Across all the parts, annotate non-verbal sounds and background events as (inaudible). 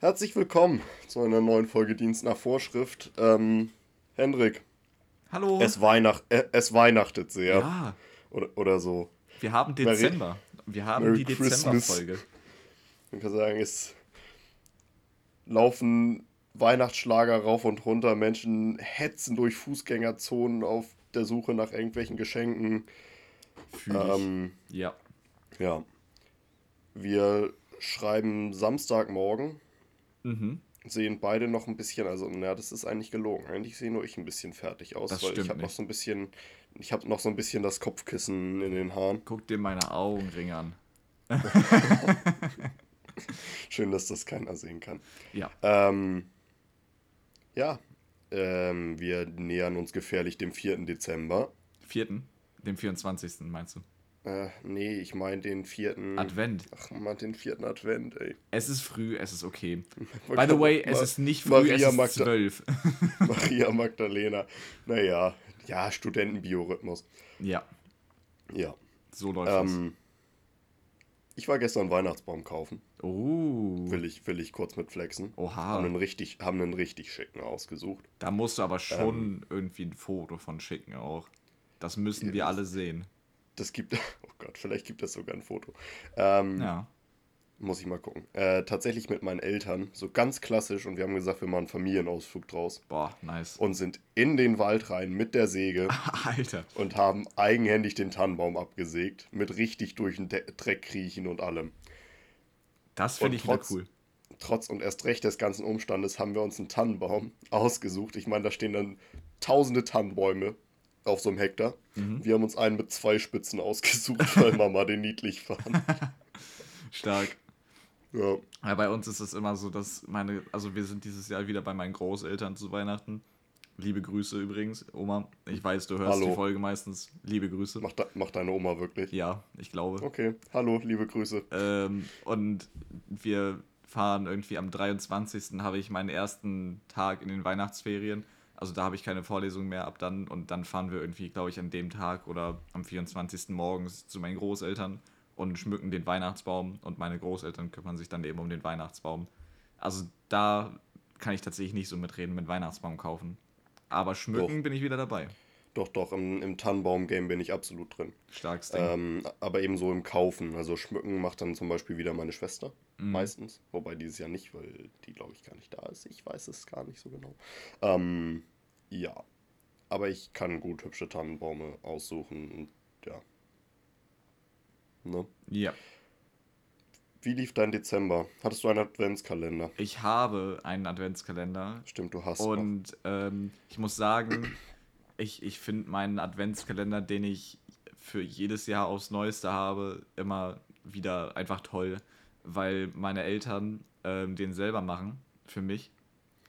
Herzlich willkommen zu einer neuen Folge Dienst nach Vorschrift. Ähm, Hendrik. Hallo. Es, Weihnacht, äh, es weihnachtet sehr. Ja. Oder, oder so. Wir haben Dezember. Wir haben Merry die. Dezemberfolge. Man kann sagen, es laufen Weihnachtsschlager rauf und runter. Menschen hetzen durch Fußgängerzonen auf der Suche nach irgendwelchen Geschenken. Fühl. Ähm, ja. ja. Wir schreiben Samstagmorgen. Mhm. sehen beide noch ein bisschen, also na, das ist eigentlich gelogen. Eigentlich sehe nur ich ein bisschen fertig aus, Das weil ich habe noch so ein bisschen, ich habe noch so ein bisschen das Kopfkissen in den Haaren. Guck dir meine Augenringe an. (laughs) Schön, dass das keiner sehen kann. Ja. Ähm, ja, ähm, wir nähern uns gefährlich dem 4. Dezember. Vierten, dem 24. meinst du? Äh, nee, ich meine den 4. Advent. Ach man, den 4. Advent, ey. Es ist früh, es ist okay. (laughs) By the way, es mal ist nicht früh, Maria es ist Magda- zwölf. (laughs) (laughs) Maria Magdalena. Naja, ja, Studentenbiorhythmus. ja, Ja. so läuft Ähm, ich war gestern Weihnachtsbaum kaufen. Oh. Will ich, will ich kurz mit flexen. Haben Oha. einen richtig, haben einen richtig schicken ausgesucht. Da musst du aber Ähm. schon irgendwie ein Foto von schicken auch. Das müssen wir alle sehen. Das gibt, (laughs) oh Gott, vielleicht gibt es sogar ein Foto. Ähm, Ja. Muss ich mal gucken. Äh, tatsächlich mit meinen Eltern, so ganz klassisch. Und wir haben gesagt, wir machen einen Familienausflug draus. Boah, nice. Und sind in den Wald rein mit der Säge (laughs) Alter. und haben eigenhändig den Tannenbaum abgesägt. Mit richtig durch den De Dreck kriechen und allem. Das finde ich trotz- cool. Trotz und erst recht des ganzen Umstandes haben wir uns einen Tannenbaum (laughs) ausgesucht. Ich meine, da stehen dann tausende Tannenbäume auf so einem Hektar. Mhm. Wir haben uns einen mit zwei Spitzen ausgesucht, (laughs) weil Mama den niedlich fand. (laughs) Stark. Ja. Ja, bei uns ist es immer so, dass meine, also wir sind dieses Jahr wieder bei meinen Großeltern zu Weihnachten. Liebe Grüße übrigens, Oma. Ich weiß, du hörst Hallo. die Folge meistens. Liebe Grüße. Macht, de macht deine Oma wirklich? Ja, ich glaube. Okay, hallo, liebe Grüße. Ähm, und wir fahren irgendwie am 23. habe ich meinen ersten Tag in den Weihnachtsferien. Also da habe ich keine Vorlesung mehr ab dann. Und dann fahren wir irgendwie, glaube ich, an dem Tag oder am 24. morgens zu meinen Großeltern und schmücken den Weihnachtsbaum. Und meine Großeltern kümmern sich dann eben um den Weihnachtsbaum. Also da kann ich tatsächlich nicht so mitreden mit Weihnachtsbaum kaufen. Aber schmücken Doch. bin ich wieder dabei. Doch, doch, im, im Tannenbaum-Game bin ich absolut drin. Starkes Ding. Ähm, aber eben so im Kaufen. Also Schmücken macht dann zum Beispiel wieder meine Schwester. Mhm. Meistens. Wobei dieses Jahr nicht, weil die, glaube ich, gar nicht da ist. Ich weiß es gar nicht so genau. Ähm, ja. Aber ich kann gut hübsche Tannenbäume aussuchen. Und ja. Ne? Ja. Wie lief dein Dezember? Hattest du einen Adventskalender? Ich habe einen Adventskalender. Stimmt, du hast. Und ähm, ich muss sagen, ich, ich finde meinen Adventskalender, den ich für jedes Jahr aufs Neueste habe, immer wieder einfach toll, weil meine Eltern ähm, den selber machen für mich.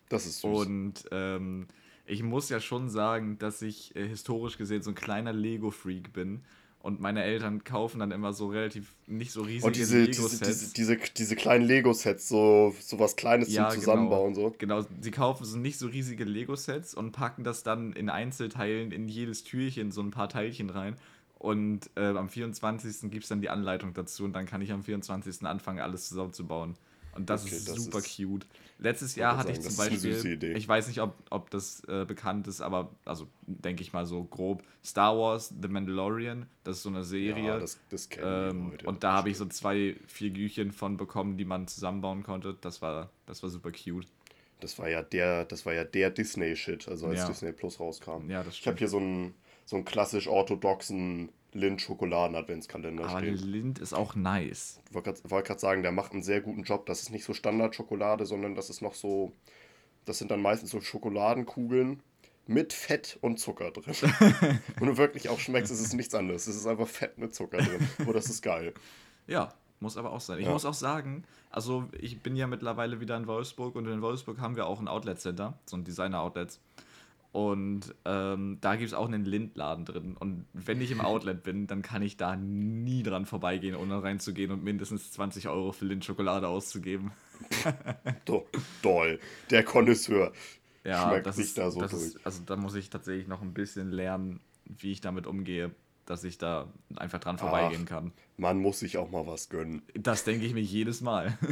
Das ist süß. Und ähm, ich muss ja schon sagen, dass ich äh, historisch gesehen so ein kleiner Lego-Freak bin. Und meine Eltern kaufen dann immer so relativ nicht so riesige Und diese, diese, Lego-Sets. diese, diese, diese kleinen Lego-Sets, so, so was Kleines Ja, zum Zusammenbauen. genau. So. Genau, sie kaufen so nicht so riesige Lego-Sets und packen das dann in Einzelteilen in jedes Türchen so ein paar Teilchen rein. Und äh, am 24. gibt es dann die Anleitung dazu und dann kann ich am 24. anfangen, alles zusammenzubauen. Und das Okay, ist das super ist- cute. Letztes Jahr hatte sagen, ich das zum Beispiel, süße Idee. ich weiß nicht, ob, ob das äh, bekannt ist, aber also denke ich mal so grob, Star Wars, The Mandalorian, das ist so eine Serie. Ja, das, das kennen Ähm, Leute. und da habe ich so zwei Figürchen von bekommen, die man zusammenbauen konnte. Das war, das war super cute. Das war ja der, das war ja der Disney-Shit, also als Ja. Disney Plus rauskam. Ja, das Ich habe stimmt. hier so einen, so einen klassisch orthodoxen Lind-Schokoladen-Adventskalender Aber stehen. Lind ist auch nice. Ich wollte gerade sagen, der macht einen sehr guten Job. Das ist nicht so Standardschokolade, sondern das ist noch so. Das sind dann meistens so Schokoladenkugeln mit Fett und Zucker drin. (laughs) und du wirklich auch schmeckst, es ist nichts anderes. Es ist einfach Fett mit Zucker drin. Oh, das ist geil. (laughs) Ja, muss aber auch sein. Ich Ja. muss auch sagen, also ich bin ja mittlerweile wieder in Wolfsburg und in Wolfsburg haben wir auch ein Outlet-Center, so ein Designer-Outlets. Und ähm, da gibt es auch einen Lindladen drin. Und wenn ich im Outlet bin, dann kann ich da nie dran vorbeigehen, ohne reinzugehen und mindestens 20 Euro für Lindschokolade auszugeben. (laughs) Do, doll. Der Connoisseur. Ja, Schmeckt das sich ist, da so das durch. ist, also da muss ich tatsächlich noch ein bisschen lernen, wie ich damit umgehe, dass ich da einfach dran vorbeigehen kann. Man muss sich auch mal was gönnen. Das denke ich mir jedes Mal. (laughs)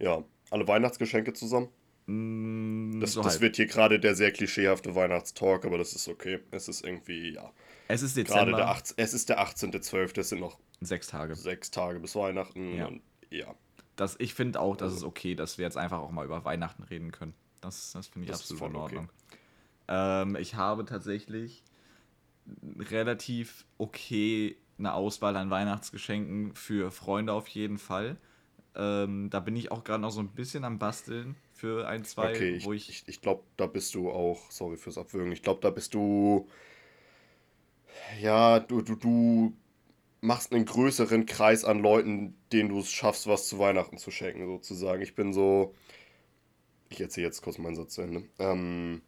Ja, alle Weihnachtsgeschenke zusammen. Mm, Das, so das wird hier gerade der sehr klischeehafte Weihnachtstalk, aber das ist okay. Es ist irgendwie, ja. Es ist Gerade Dezember, der 18, es ist der 18.12., es sind noch sechs Tage. sechs Tage bis Weihnachten. Ja. Und ja, Das, ich finde auch, das ist okay, dass wir jetzt einfach auch mal über Weihnachten reden können. Das, das finde ich Das absolut in voll okay. Ordnung. Ähm, ich habe tatsächlich relativ okay eine Auswahl an Weihnachtsgeschenken für Freunde auf jeden Fall. Ähm, da bin ich auch gerade noch so ein bisschen am Basteln für ein, zwei, okay, ich, wo ich. ich, ich glaube, da bist du auch, sorry fürs Abwürgen, ich glaube, da bist du, ja, du, du, du machst einen größeren Kreis an Leuten, denen du es schaffst, was zu Weihnachten zu schenken, sozusagen. Ich bin so, ich erzähle jetzt kurz meinen Satz zu Ende. Ähm,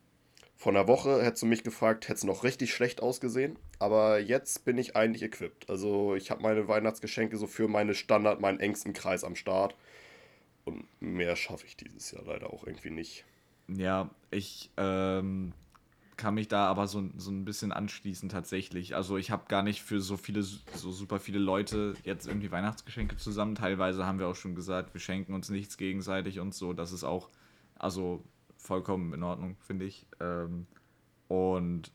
vor einer Woche hättest du mich gefragt, hätte es noch richtig schlecht ausgesehen, aber jetzt bin ich eigentlich equipped. Also ich habe meine Weihnachtsgeschenke so für meine Standard, meinen engsten Kreis am Start. Und mehr schaffe ich dieses Jahr leider auch irgendwie nicht. Ja, ich ähm, kann mich da aber so, so ein bisschen anschließen tatsächlich. Also ich habe gar nicht für so viele, so super viele Leute jetzt irgendwie Weihnachtsgeschenke zusammen. Teilweise haben wir auch schon gesagt, wir schenken uns nichts gegenseitig und so. Das ist auch, also vollkommen in Ordnung, finde ich. Ähm, und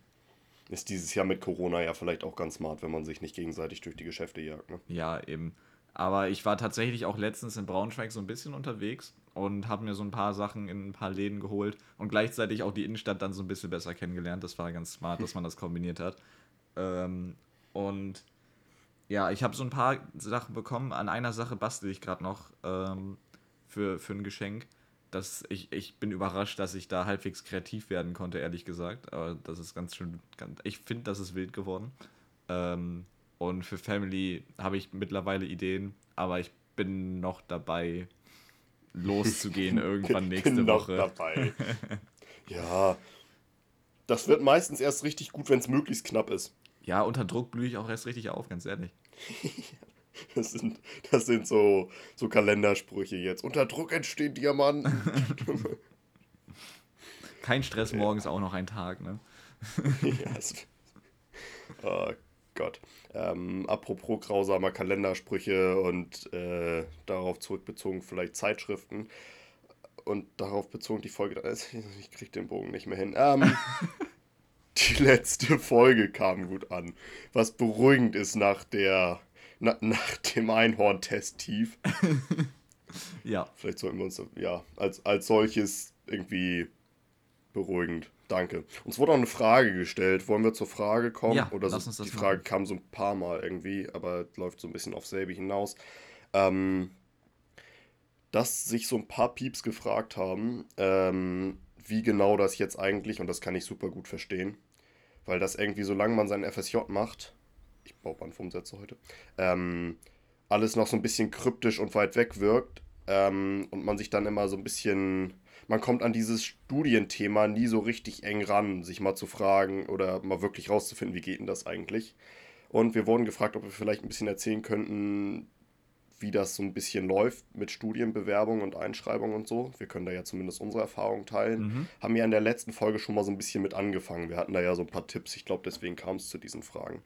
Ist dieses Jahr mit Corona ja vielleicht auch ganz smart, wenn man sich nicht gegenseitig durch die Geschäfte jagt. Ne? Ja, eben. Aber ich war tatsächlich auch letztens in Braunschweig so ein bisschen unterwegs und habe mir so ein paar Sachen in ein paar Läden geholt und gleichzeitig auch die Innenstadt dann so ein bisschen besser kennengelernt. Das war ganz smart, dass man das kombiniert hat. Ähm, und ja, ich habe so ein paar Sachen bekommen. An einer Sache bastel ich gerade noch ähm, für, für ein Geschenk. Das, ich, ich bin überrascht, dass ich da halbwegs kreativ werden konnte, ehrlich gesagt. Aber das ist ganz schön. Ganz, ich finde, das ist wild geworden. Ähm, und für Family habe ich mittlerweile Ideen, aber ich bin noch dabei, loszugehen (laughs) irgendwann nächste Bin noch Woche. dabei. (laughs) ja, das wird meistens erst richtig gut, wenn es möglichst knapp ist. Ja, unter Druck blühe ich auch erst richtig auf, ganz ehrlich. (laughs) (laughs) Das sind, das sind so, so Kalendersprüche jetzt. Unter Druck entstehen Diamanten. (laughs) Kein Stress, morgens auch noch ein Tag, ne? (laughs) ja, es, oh Gott. Ähm, apropos grausamer Kalendersprüche und äh, darauf zurückbezogen vielleicht Zeitschriften und darauf bezogen die Folge. Ich krieg den Bogen nicht mehr hin. Ähm, die letzte Folge kam gut an. Was beruhigend ist nach der na, nach dem Einhorn-Test tief. (laughs) Ja, Vielleicht sollten wir uns ja als, als solches irgendwie beruhigend. Danke. Uns wurde auch eine Frage gestellt. Wollen wir zur Frage kommen? Ja, Oder lass so, uns das die Frage machen. kam so ein paar Mal irgendwie, aber läuft so ein bisschen auf selbe hinaus. Ähm, dass sich so ein paar Pieps gefragt haben, ähm, wie genau das jetzt eigentlich, und das kann ich super gut verstehen, weil das irgendwie, solange man seinen FSJ macht, ich baue Bandwurmsätze heute, ähm, alles noch so ein bisschen kryptisch und weit weg wirkt ähm, und man sich dann immer so ein bisschen, man kommt an dieses Studienthema nie so richtig eng ran, sich mal zu fragen oder mal wirklich rauszufinden, wie geht denn das eigentlich. Und wir wurden gefragt, ob wir vielleicht ein bisschen erzählen könnten, wie das so ein bisschen läuft mit Studienbewerbung und Einschreibung und so. Wir können da ja zumindest unsere Erfahrungen teilen. Mhm. Haben ja in der letzten Folge schon mal so ein bisschen mit angefangen. Wir hatten da ja so ein paar Tipps. Ich glaube, deswegen kam es zu diesen Fragen.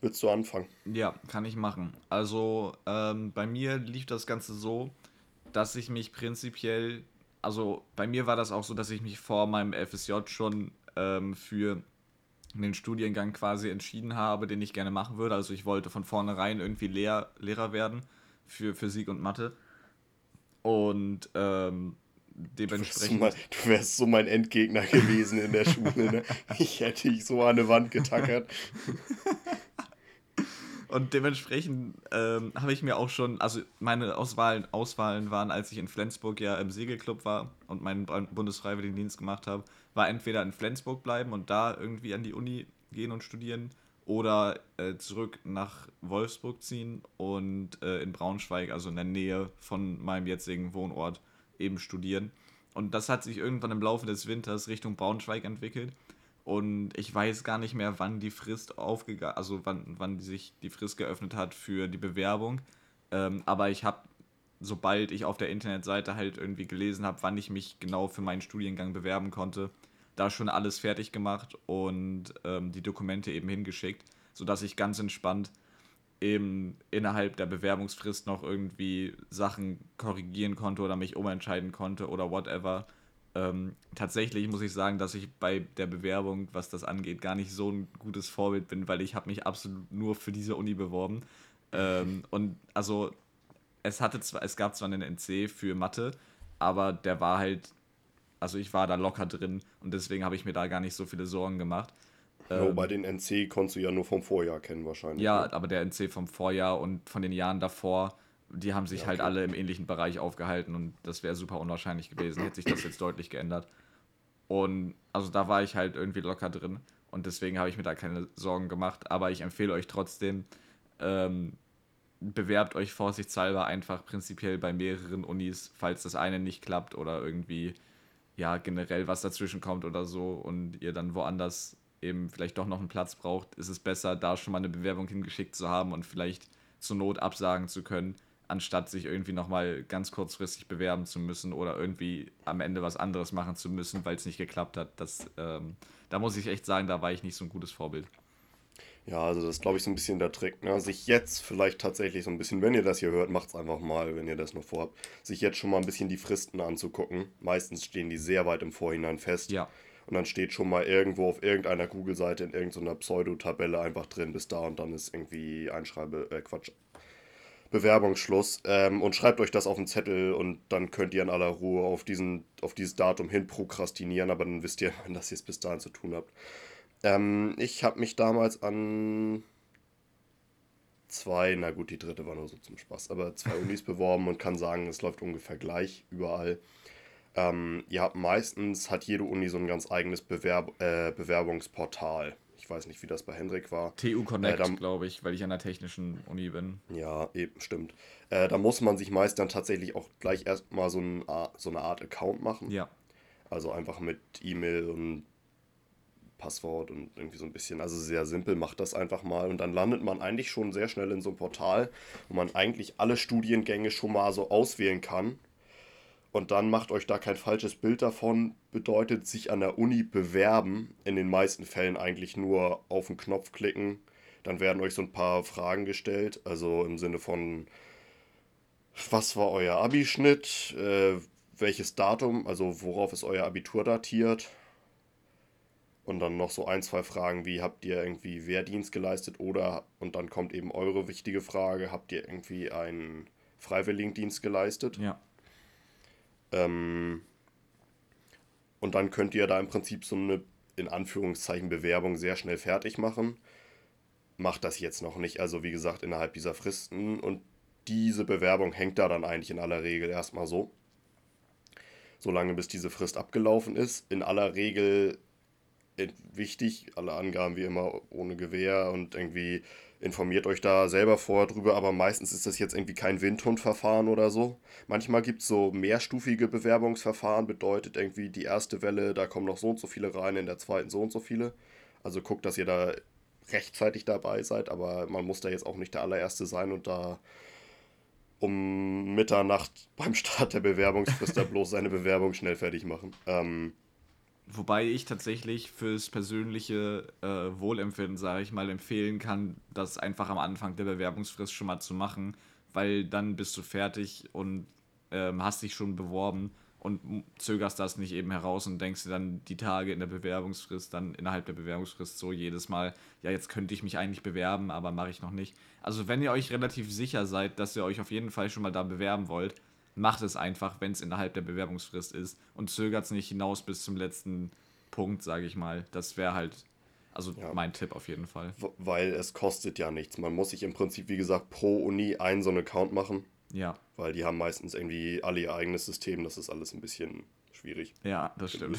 Willst du anfangen? ja, kann ich machen. Also ähm, bei mir lief das Ganze so, dass ich mich prinzipiell, also bei mir war das auch so, dass ich mich vor meinem FSJ schon ähm, für den Studiengang quasi entschieden habe, den ich gerne machen würde. Also ich wollte von vornherein irgendwie Lehr Lehrer werden für Physik und Mathe. Und ähm, Du wärst, so dementsprechend. mein, du wärst so mein Endgegner gewesen in der Schule. Ne? (laughs) Ich hätte dich so an eine Wand getackert. (laughs) Und dementsprechend ähm, habe ich mir auch schon, also meine Auswahlen, Auswahlen waren, als ich in Flensburg ja im Segelclub war und meinen Bund- Bundesfreiwilligendienst gemacht habe, war entweder in Flensburg bleiben und da irgendwie an die Uni gehen und studieren oder äh, zurück nach Wolfsburg ziehen und äh, in Braunschweig, also in der Nähe von meinem jetzigen Wohnort, eben studieren. Und das hat sich irgendwann im Laufe des Winters Richtung Braunschweig entwickelt. Und ich weiß gar nicht mehr, wann die Frist aufgegangen, also wann, wann die sich die Frist geöffnet hat für die Bewerbung. Ähm, aber ich habe, sobald ich auf der Internetseite halt irgendwie gelesen habe, wann ich mich genau für meinen Studiengang bewerben konnte, da schon alles fertig gemacht und ähm, die Dokumente eben hingeschickt, sodass ich ganz entspannt eben innerhalb der Bewerbungsfrist noch irgendwie Sachen korrigieren konnte oder mich umentscheiden konnte oder whatever. Ähm, tatsächlich muss ich sagen, dass ich bei der Bewerbung, was das angeht, gar nicht so ein gutes Vorbild bin, weil ich habe mich absolut nur für diese Uni beworben. Ähm, (laughs) und also es hatte zwar, es gab zwar einen NC für Mathe, aber der war halt, also ich war da locker drin und deswegen habe ich mir da gar nicht so viele Sorgen gemacht. Ähm, bei den NC konntest du ja nur vom Vorjahr kennen wahrscheinlich. Ja, ne? aber der NC vom Vorjahr und von den Jahren davor, die haben sich ja, halt okay. halt alle im ähnlichen Bereich aufgehalten und das wäre super unwahrscheinlich gewesen, hätte sich das jetzt deutlich geändert. Und also da war ich halt irgendwie locker drin und deswegen habe ich mir da keine Sorgen gemacht. Aber ich empfehle euch trotzdem, ähm, bewerbt euch vorsichtshalber einfach prinzipiell bei mehreren Unis, falls das eine nicht klappt oder irgendwie ja generell was dazwischen kommt oder so und ihr dann woanders eben vielleicht doch noch einen Platz braucht, ist es besser, da schon mal eine Bewerbung hingeschickt zu haben und vielleicht zur Not absagen zu können, anstatt sich irgendwie nochmal ganz kurzfristig bewerben zu müssen oder irgendwie am Ende was anderes machen zu müssen, weil es nicht geklappt hat. Das, ähm, da muss ich echt sagen, da war ich nicht so ein gutes Vorbild. Ja, also das ist, glaube ich, so ein bisschen der Trick. Ne? Sich jetzt vielleicht tatsächlich so ein bisschen, wenn ihr das hier hört, macht es einfach mal, wenn ihr das noch vorhabt, sich jetzt schon mal ein bisschen die Fristen anzugucken. Meistens stehen die sehr weit im Vorhinein fest. Ja. Und dann steht schon mal irgendwo auf irgendeiner Google-Seite in irgendeiner Pseudo-Tabelle einfach drin, bis da und dann ist irgendwie Einschreibe, äh Quatsch, Bewerbungsschluss. Ähm, und schreibt euch das auf den Zettel und dann könnt ihr in aller Ruhe auf, diesen, auf dieses Datum hin prokrastinieren, aber dann wisst ihr, (laughs) dass ihr es bis dahin zu tun habt. Ähm, ich habe mich damals an zwei, na gut, die dritte war nur so zum Spaß, aber zwei Unis (laughs) beworben und kann sagen, es läuft ungefähr gleich überall. Ähm, ihr habt meistens, hat jede Uni so ein ganz eigenes Bewerb äh, Bewerbungsportal. Ich weiß nicht, wie das bei Hendrik war. TU Connect, äh, glaube ich, weil ich an der technischen Uni bin. Ja, eben, stimmt. Äh, da muss man sich meist dann tatsächlich auch gleich erstmal so, ein, so eine Art Account machen. Ja. Also einfach mit E-Mail und Passwort und irgendwie so ein bisschen, also sehr simpel, macht das einfach mal und dann landet man eigentlich schon sehr schnell in so einem Portal, wo man eigentlich alle Studiengänge schon mal so auswählen kann und dann macht euch da kein falsches Bild davon. Bedeutet sich an der Uni bewerben. In den meisten Fällen eigentlich nur auf den Knopf klicken. Dann werden euch so ein paar Fragen gestellt. Also im Sinne von, was war euer Abischnitt? Äh, welches Datum? Also worauf ist euer Abitur datiert? Und dann noch so ein, zwei Fragen wie, habt ihr irgendwie Wehrdienst geleistet? Oder, und dann kommt eben eure wichtige Frage, habt ihr irgendwie einen Freiwilligendienst geleistet? Ja. Ähm, und dann könnt ihr da im Prinzip so eine, in Anführungszeichen, Bewerbung sehr schnell fertig machen. Macht das jetzt noch nicht, also wie gesagt, innerhalb dieser Fristen. Und diese Bewerbung hängt da dann eigentlich in aller Regel erstmal so. Solange bis diese Frist abgelaufen ist. In aller Regel äh, wichtig, alle Angaben wie immer ohne Gewehr und irgendwie informiert euch da selber vorher drüber, aber meistens ist das jetzt irgendwie kein Windhundverfahren oder so. Manchmal gibt es so mehrstufige Bewerbungsverfahren, bedeutet irgendwie die erste Welle, da kommen noch so und so viele rein, in der zweiten so und so viele. Also guckt, dass ihr da rechtzeitig dabei seid, aber man muss da jetzt auch nicht der allererste sein und da um Mitternacht (laughs) beim Start der Bewerbungsfrist da bloß seine Bewerbung schnell fertig machen. Ähm, Wobei ich tatsächlich fürs persönliche äh, Wohlempfinden, sage ich mal, empfehlen kann, das einfach am Anfang der Bewerbungsfrist schon mal zu machen, weil dann bist du fertig und ähm, hast dich schon beworben und zögerst das nicht eben heraus und denkst dir dann die Tage in der Bewerbungsfrist, dann innerhalb der Bewerbungsfrist so jedes Mal, ja, jetzt könnte ich mich eigentlich bewerben, aber mache ich noch nicht. Also wenn ihr euch relativ sicher seid, dass ihr euch auf jeden Fall schon mal da bewerben wollt, macht es einfach, wenn es innerhalb der Bewerbungsfrist ist und zögert es nicht hinaus bis zum letzten Punkt, sage ich mal. Das wäre halt, also ja. mein Tipp auf jeden Fall. Weil es kostet ja nichts. Man muss sich im Prinzip, wie gesagt, pro Uni einen so einen Account machen. Ja. Weil die haben meistens irgendwie alle ihr eigenes System. Das ist alles ein bisschen schwierig. Ja, das stimmt.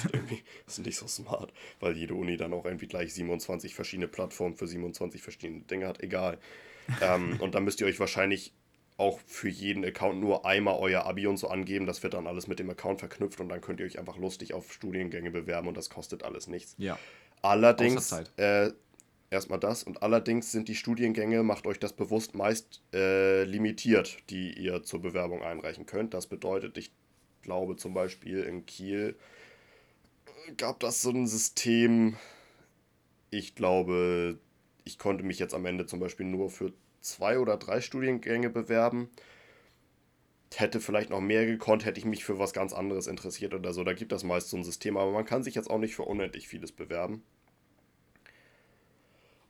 Das ist nicht so smart, weil jede Uni dann auch irgendwie gleich 27 verschiedene Plattformen für 27 verschiedene Dinge hat. Egal. ähm, und dann müsst ihr euch wahrscheinlich auch für jeden Account nur einmal euer Abi und so angeben. Das wird dann alles mit dem Account verknüpft und dann könnt ihr euch einfach lustig auf Studiengänge bewerben und das kostet alles nichts. Ja. Allerdings, äh, erstmal das und allerdings sind die Studiengänge, macht euch das bewusst, meist äh, limitiert, die ihr zur Bewerbung einreichen könnt. Das bedeutet, ich glaube zum Beispiel in Kiel gab das so ein System, ich glaube, ich konnte mich jetzt am Ende zum Beispiel nur für zwei oder drei Studiengänge bewerben. Hätte vielleicht noch mehr gekonnt, hätte ich mich für was ganz anderes interessiert oder so. Da gibt es meist so ein System, aber man kann sich jetzt auch nicht für unendlich vieles bewerben.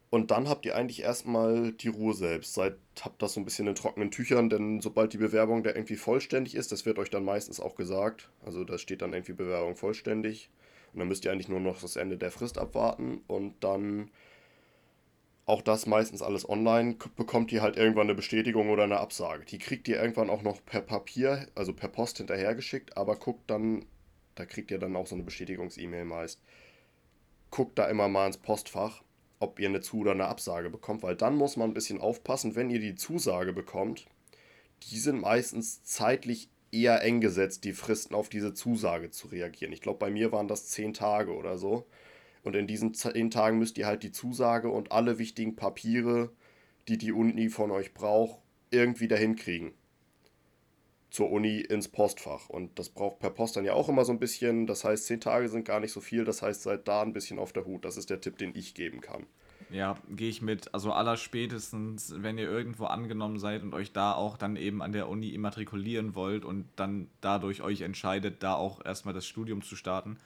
Und dann habt ihr eigentlich erstmal die Ruhe selbst. Seid, habt das so ein bisschen in trockenen Tüchern, denn sobald die Bewerbung da irgendwie vollständig ist, das wird euch dann meistens auch gesagt. Also da steht dann irgendwie Bewerbung vollständig. Und dann müsst ihr eigentlich nur noch das Ende der Frist abwarten und dann auch das meistens alles online, bekommt ihr halt irgendwann eine Bestätigung oder eine Absage. Die kriegt ihr irgendwann auch noch per Papier, also per Post hinterhergeschickt, aber guckt dann, da kriegt ihr dann auch so eine Bestätigungs-E-Mail meist. Guckt da immer mal ins Postfach ob ihr eine Zu- oder eine Absage bekommt, weil dann muss man ein bisschen aufpassen, wenn ihr die Zusage bekommt. Die sind meistens zeitlich eher eng gesetzt, die Fristen auf diese Zusage zu reagieren. Ich glaube, bei mir waren das zehn Tage oder so. Und in diesen zehn Tagen müsst ihr halt die Zusage und alle wichtigen Papiere, die die Uni von euch braucht, irgendwie dahin kriegen zur Uni ins Postfach. Und das braucht per Post dann ja auch immer so ein bisschen. Das heißt, zehn Tage sind gar nicht so viel. Das heißt, seid da ein bisschen auf der Hut. Das ist der Tipp, den ich geben kann. Ja, gehe ich mit. Also allerspätestens, wenn ihr irgendwo angenommen seid und euch da auch dann eben an der Uni immatrikulieren wollt und dann dadurch euch entscheidet, da auch erstmal das Studium zu starten,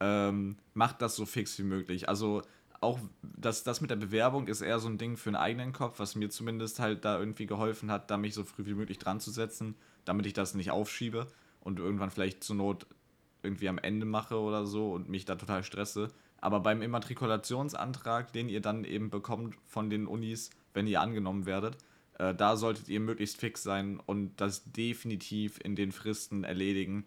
ähm, macht das so fix wie möglich. Also auch das, das mit der Bewerbung ist eher so ein Ding für einen eigenen Kopf, was mir zumindest halt da irgendwie geholfen hat, da mich so früh wie möglich dran zu setzen damit ich das nicht aufschiebe und irgendwann vielleicht zur Not irgendwie am Ende mache oder so und mich da total stresse. Aber beim Immatrikulationsantrag, den ihr dann eben bekommt von den Unis, wenn ihr angenommen werdet, äh, da solltet ihr möglichst fix sein und das definitiv in den Fristen erledigen,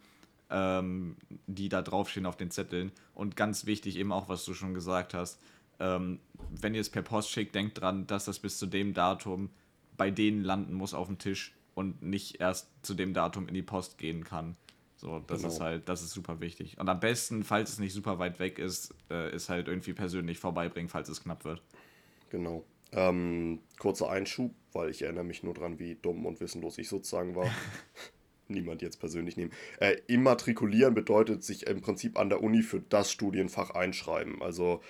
ähm, die da draufstehen auf den Zetteln. Und ganz wichtig eben auch, was du schon gesagt hast, ähm, wenn ihr es per Post schickt, denkt dran, dass das bis zu dem Datum bei denen landen muss auf dem Tisch, und nicht erst zu dem Datum in die Post gehen kann. So, das genau. ist halt, das ist super wichtig. Und am besten, falls es nicht super weit weg ist, äh, ist halt irgendwie persönlich vorbeibringen, falls es knapp wird. Genau. Ähm, kurzer Einschub, weil ich erinnere mich nur dran, wie dumm und wissenlos ich sozusagen war. (laughs) Niemand jetzt persönlich nehmen. Äh, immatrikulieren bedeutet sich im Prinzip an der Uni für das Studienfach einschreiben. Also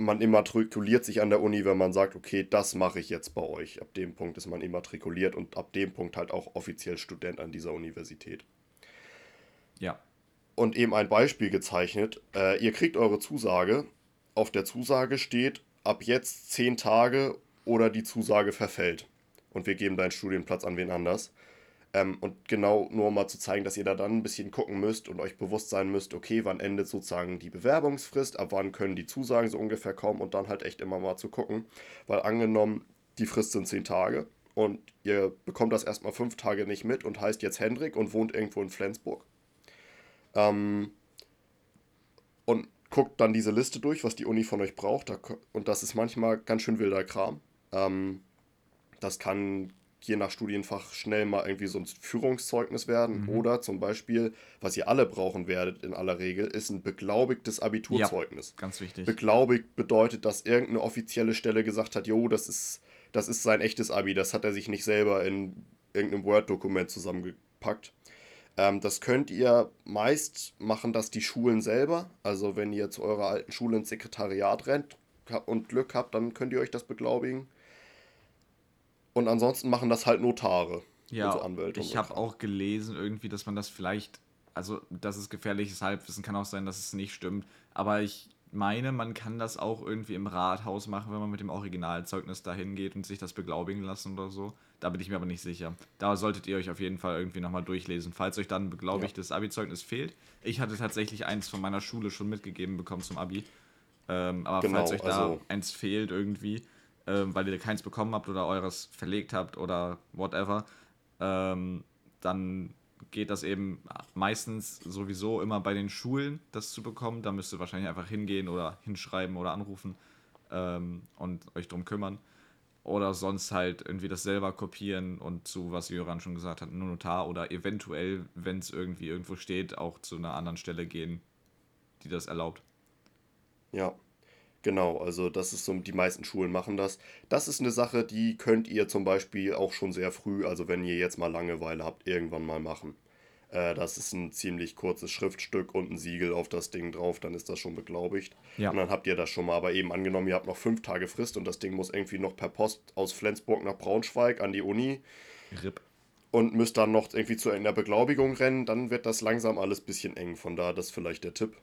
man immatrikuliert sich an der Uni, wenn man sagt, okay, das mache ich jetzt bei euch. Ab dem Punkt ist man immatrikuliert und ab dem Punkt halt auch offiziell Student an dieser Universität. Ja. Und eben ein Beispiel gezeichnet. Äh, ihr kriegt eure Zusage. Auf der Zusage steht, ab jetzt zehn Tage oder die Zusage verfällt. Und wir geben deinen Studienplatz an wen anders. Ähm, und genau nur um mal zu zeigen, dass ihr da dann ein bisschen gucken müsst und euch bewusst sein müsst, okay, wann endet sozusagen die Bewerbungsfrist, ab wann können die Zusagen so ungefähr kommen und dann halt echt immer mal zu gucken. Weil angenommen, die Frist sind zehn Tage und ihr bekommt das erstmal fünf Tage nicht mit und heißt jetzt Hendrik und wohnt irgendwo in Flensburg. Ähm, und guckt dann diese Liste durch, was die Uni von euch braucht. Und das ist manchmal ganz schön wilder Kram. Ähm, das kann je nach Studienfach schnell mal irgendwie so ein Führungszeugnis werden. Mhm. Oder zum Beispiel, was ihr alle brauchen werdet in aller Regel, ist ein beglaubigtes Abiturzeugnis. Ja, ganz wichtig. Beglaubigt bedeutet, dass irgendeine offizielle Stelle gesagt hat, jo, das ist, das ist sein echtes Abi, das hat er sich nicht selber in irgendeinem Word-Dokument zusammengepackt. Ähm, das könnt ihr meist machen, das die Schulen selber. Also wenn ihr zu eurer alten Schule ins Sekretariat rennt und Glück habt, dann könnt ihr euch das beglaubigen. Und ansonsten machen das halt Notare. Ja, so Anwälte ich habe auch gelesen irgendwie, dass man das vielleicht, also das ist gefährliches Halbwissen, kann auch sein, dass es nicht stimmt, aber ich meine, man kann das auch irgendwie im Rathaus machen, wenn man mit dem Originalzeugnis dahin geht und sich das beglaubigen lassen oder so. Da bin ich mir aber nicht sicher. Da solltet ihr euch auf jeden Fall irgendwie nochmal durchlesen, falls euch dann beglaubigtes ja. Abi-Zeugnis fehlt. Ich hatte tatsächlich eins von meiner Schule schon mitgegeben bekommen zum Abi. Ähm, aber genau, falls euch da also eins fehlt irgendwie, ähm, weil ihr keins bekommen habt oder eures verlegt habt oder whatever, ähm, dann geht das eben meistens sowieso immer bei den Schulen, das zu bekommen. Da müsst ihr wahrscheinlich einfach hingehen oder hinschreiben oder anrufen ähm, und euch drum kümmern. Oder sonst halt irgendwie das selber kopieren und zu, was Jöran schon gesagt hat, nur Notar oder eventuell, wenn es irgendwie irgendwo steht, auch zu einer anderen Stelle gehen, die das erlaubt. Ja, Genau, also das ist so, die meisten Schulen machen das. Das ist eine Sache, die könnt ihr zum Beispiel auch schon sehr früh, also wenn ihr jetzt mal Langeweile habt, irgendwann mal machen. Äh, das ist ein ziemlich kurzes Schriftstück und ein Siegel auf das Ding drauf, dann ist das schon beglaubigt. Ja. Und dann habt ihr das schon mal, aber eben angenommen, ihr habt noch fünf Tage Frist und das Ding muss irgendwie noch per Post aus Flensburg nach Braunschweig an die Uni. RIP. Und müsst dann noch irgendwie zu einer Beglaubigung rennen, dann wird das langsam alles ein bisschen eng. Von da das vielleicht der Tipp,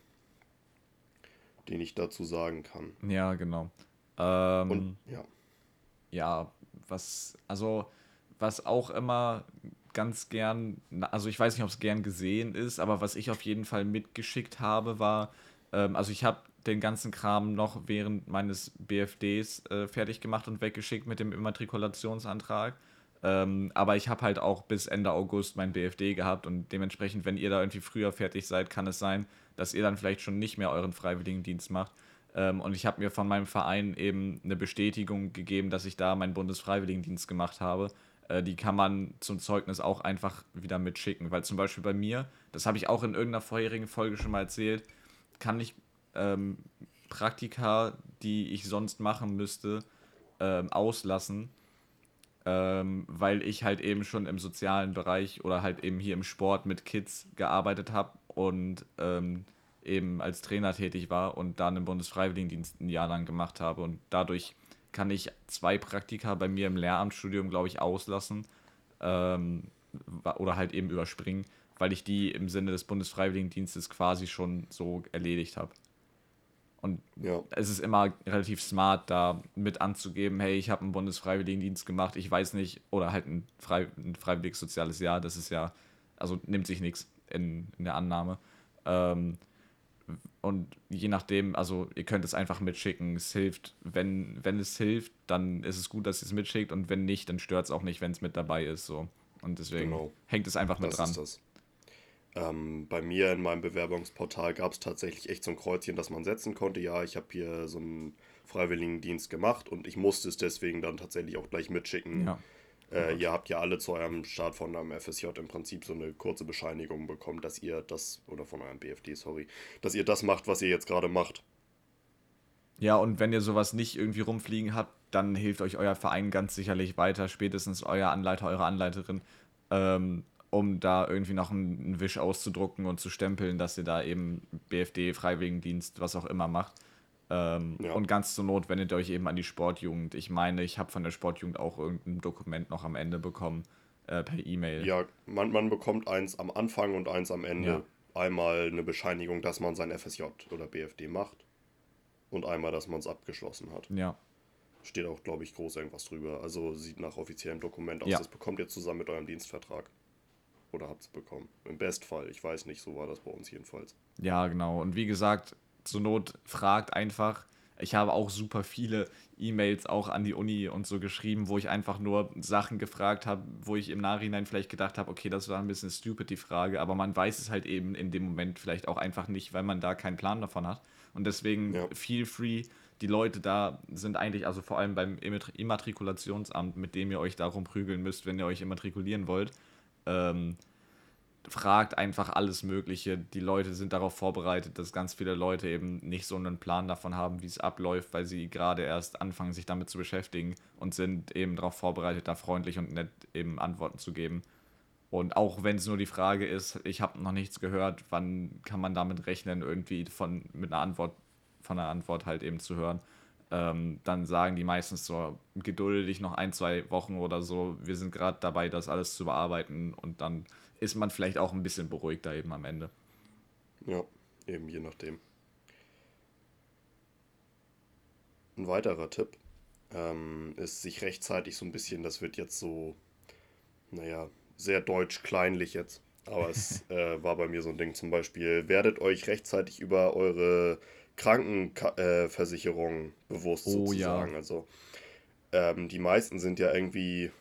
den ich dazu sagen kann. Ja, genau. Ähm, und, ja. Ja, was, also, was auch immer ganz gern, also ich weiß nicht, ob es gern gesehen ist, aber was ich auf jeden Fall mitgeschickt habe, war, ähm, also ich habe den ganzen Kram noch während meines BFDs äh, fertig gemacht und weggeschickt mit dem Immatrikulationsantrag. Ähm, aber ich habe halt auch bis Ende August mein BFD gehabt und dementsprechend, wenn ihr da irgendwie früher fertig seid, kann es sein, dass ihr dann vielleicht schon nicht mehr euren Freiwilligendienst macht. Ähm, und ich habe mir von meinem Verein eben eine Bestätigung gegeben, dass ich da meinen Bundesfreiwilligendienst gemacht habe. Äh, die kann man zum Zeugnis auch einfach wieder mitschicken. Weil zum Beispiel bei mir, das habe ich auch in irgendeiner vorherigen Folge schon mal erzählt, kann ich ähm, Praktika, die ich sonst machen müsste, ähm, auslassen, ähm, weil ich halt eben schon im sozialen Bereich oder halt eben hier im Sport mit Kids gearbeitet habe und ähm, eben als Trainer tätig war und dann im Bundesfreiwilligendienst ein Jahr lang gemacht habe und dadurch kann ich zwei Praktika bei mir im Lehramtsstudium, glaube ich, auslassen ähm, oder halt eben überspringen, weil ich die im Sinne des Bundesfreiwilligendienstes quasi schon so erledigt habe. Und ja. es ist immer relativ smart, da mit anzugeben, hey, ich habe einen Bundesfreiwilligendienst gemacht, ich weiß nicht, oder halt ein, frei, ein freiwilliges soziales Jahr, das ist ja, also nimmt sich nichts in, in der Annahme. Ähm, und je nachdem, also ihr könnt es einfach mitschicken. Es hilft, wenn, wenn es hilft, dann ist es gut, dass ihr es mitschickt und wenn nicht, dann stört es auch nicht, wenn es mit dabei ist. So. Und deswegen genau. hängt es einfach mit das dran. Ähm, bei mir in meinem Bewerbungsportal gab es tatsächlich echt so ein Kreuzchen, das man setzen konnte. Ja, ich habe hier so einen Freiwilligendienst gemacht und ich musste es deswegen dann tatsächlich auch gleich mitschicken. Ja. Äh, ihr habt ja alle zu eurem Start von eurem FSJ im Prinzip so eine kurze Bescheinigung bekommen, dass ihr das, oder von eurem BFD, sorry, dass ihr das macht, was ihr jetzt gerade macht. Ja, und wenn ihr sowas nicht irgendwie rumfliegen habt, dann hilft euch euer Verein ganz sicherlich weiter, spätestens euer Anleiter, eure Anleiterin, ähm, um da irgendwie noch einen, einen Wisch auszudrucken und zu stempeln, dass ihr da eben BFD, Freiwilligendienst, was auch immer macht. Ähm, ja. Und ganz zur Not wendet ihr euch eben an die Sportjugend. Ich meine, ich habe von der Sportjugend auch irgendein Dokument noch am Ende bekommen, äh, per E-Mail. Ja, man, man bekommt eins am Anfang und eins am Ende. Ja. Einmal eine Bescheinigung, dass man sein FSJ oder BFD macht. Und einmal, dass man es abgeschlossen hat. Ja. Steht auch, glaube ich, groß irgendwas drüber. Also sieht nach offiziellem Dokument aus. Ja. Das bekommt ihr zusammen mit eurem Dienstvertrag. Oder habt es bekommen. Im Bestfall. Ich weiß nicht, so war das bei uns jedenfalls. Ja, genau. Und wie gesagt, zur Not fragt einfach. Ich habe auch super viele E-Mails auch an die Uni und so geschrieben, wo ich einfach nur Sachen gefragt habe, wo ich im Nachhinein vielleicht gedacht habe, okay, das war ein bisschen stupid die Frage, aber man weiß es halt eben in dem Moment vielleicht auch einfach nicht, weil man da keinen Plan davon hat. Und deswegen ja. feel free. Die Leute da sind eigentlich, also vor allem beim Immatrikulationsamt, mit dem ihr euch darum prügeln müsst, wenn ihr euch immatrikulieren wollt. Ähm, fragt einfach alles Mögliche. Die Leute sind darauf vorbereitet, dass ganz viele Leute eben nicht so einen Plan davon haben, wie es abläuft, weil sie gerade erst anfangen, sich damit zu beschäftigen und sind eben darauf vorbereitet, da freundlich und nett eben Antworten zu geben. Und auch wenn es nur die Frage ist, ich habe noch nichts gehört, wann kann man damit rechnen, irgendwie von mit einer Antwort, von einer Antwort halt eben zu hören, ähm, dann sagen die meistens so, geduldig noch ein, zwei Wochen oder so, wir sind gerade dabei, das alles zu bearbeiten und dann ist man vielleicht auch ein bisschen beruhigter eben am Ende. Ja, eben je nachdem. Ein weiterer Tipp ähm, ist sich rechtzeitig so ein bisschen, das wird jetzt so, naja, sehr deutsch-kleinlich jetzt, aber es (laughs) äh, war bei mir so ein Ding zum Beispiel, werdet euch rechtzeitig über eure Krankenversicherung äh, bewusst oh, sozusagen. Ja. Also ähm, die meisten sind ja irgendwie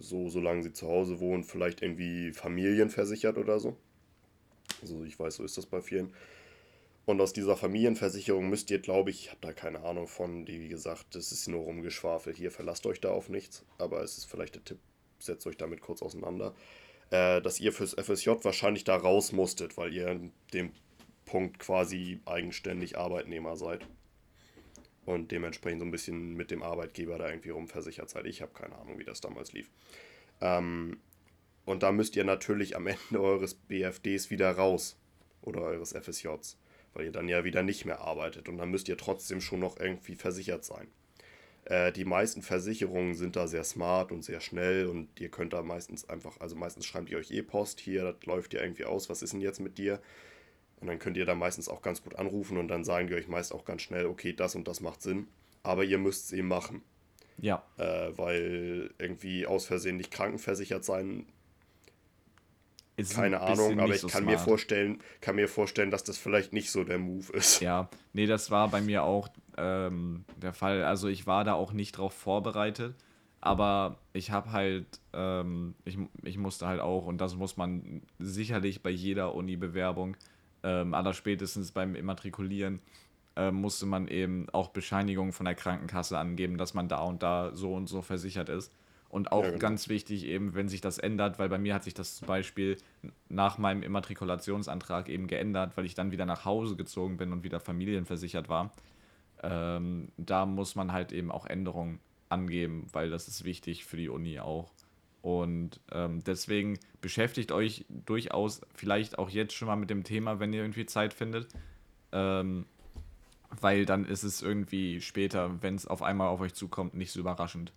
so, solange sie zu Hause wohnen, vielleicht irgendwie familienversichert oder so. Also ich weiß, so ist das bei vielen. Und aus dieser Familienversicherung müsst ihr, glaube ich, ich habe da keine Ahnung von, die, wie gesagt, das ist nur rumgeschwafelt. Hier verlasst euch da auf nichts, aber es ist vielleicht der Tipp, setzt euch damit kurz auseinander, äh, dass ihr fürs FSJ wahrscheinlich da raus musstet, weil ihr in dem Punkt quasi eigenständig Arbeitnehmer seid und dementsprechend so ein bisschen mit dem Arbeitgeber da irgendwie rumversichert seid. Ich habe keine Ahnung, wie das damals lief. Ähm, Und da müsst ihr natürlich am (laughs) Ende eures BFDs wieder raus oder eures FSJs, weil ihr dann ja wieder nicht mehr arbeitet und dann müsst ihr trotzdem schon noch irgendwie versichert sein. Äh, die meisten Versicherungen sind da sehr smart und sehr schnell und ihr könnt da meistens einfach, also meistens schreibt ihr euch E-Post hier, das läuft ja irgendwie aus, was ist denn jetzt mit dir? Und dann könnt ihr da meistens auch ganz gut anrufen und dann sagen die euch meist auch ganz schnell, okay, das und das macht Sinn, aber ihr müsst es eben machen. Ja. Äh, weil irgendwie aus Versehen nicht krankenversichert sein ist keine Ahnung, aber ich so kann mir vorstellen, kann mir vorstellen, dass das vielleicht nicht so der Move ist. Ja, nee, das war bei mir auch ähm, der Fall. Also ich war da auch nicht drauf vorbereitet, aber ich habe halt, ähm, ich, ich musste halt auch, und das muss man sicherlich bei jeder Uni-Bewerbung, ähm, allerspätestens beim Immatrikulieren, äh, musste man eben auch Bescheinigungen von der Krankenkasse angeben, dass man da und da so und so versichert ist. Und auch ja, genau. ganz wichtig eben, wenn sich das ändert, weil bei mir hat sich das zum Beispiel nach meinem Immatrikulationsantrag eben geändert, weil ich dann wieder nach Hause gezogen bin und wieder familienversichert war. Ähm, da muss man halt eben auch Änderungen angeben, weil das ist wichtig für die Uni auch. Und ähm, deswegen beschäftigt euch durchaus vielleicht auch jetzt schon mal mit dem Thema, wenn ihr irgendwie Zeit findet. Ähm, weil dann ist es irgendwie später, wenn es auf einmal auf euch zukommt, nicht so überraschend.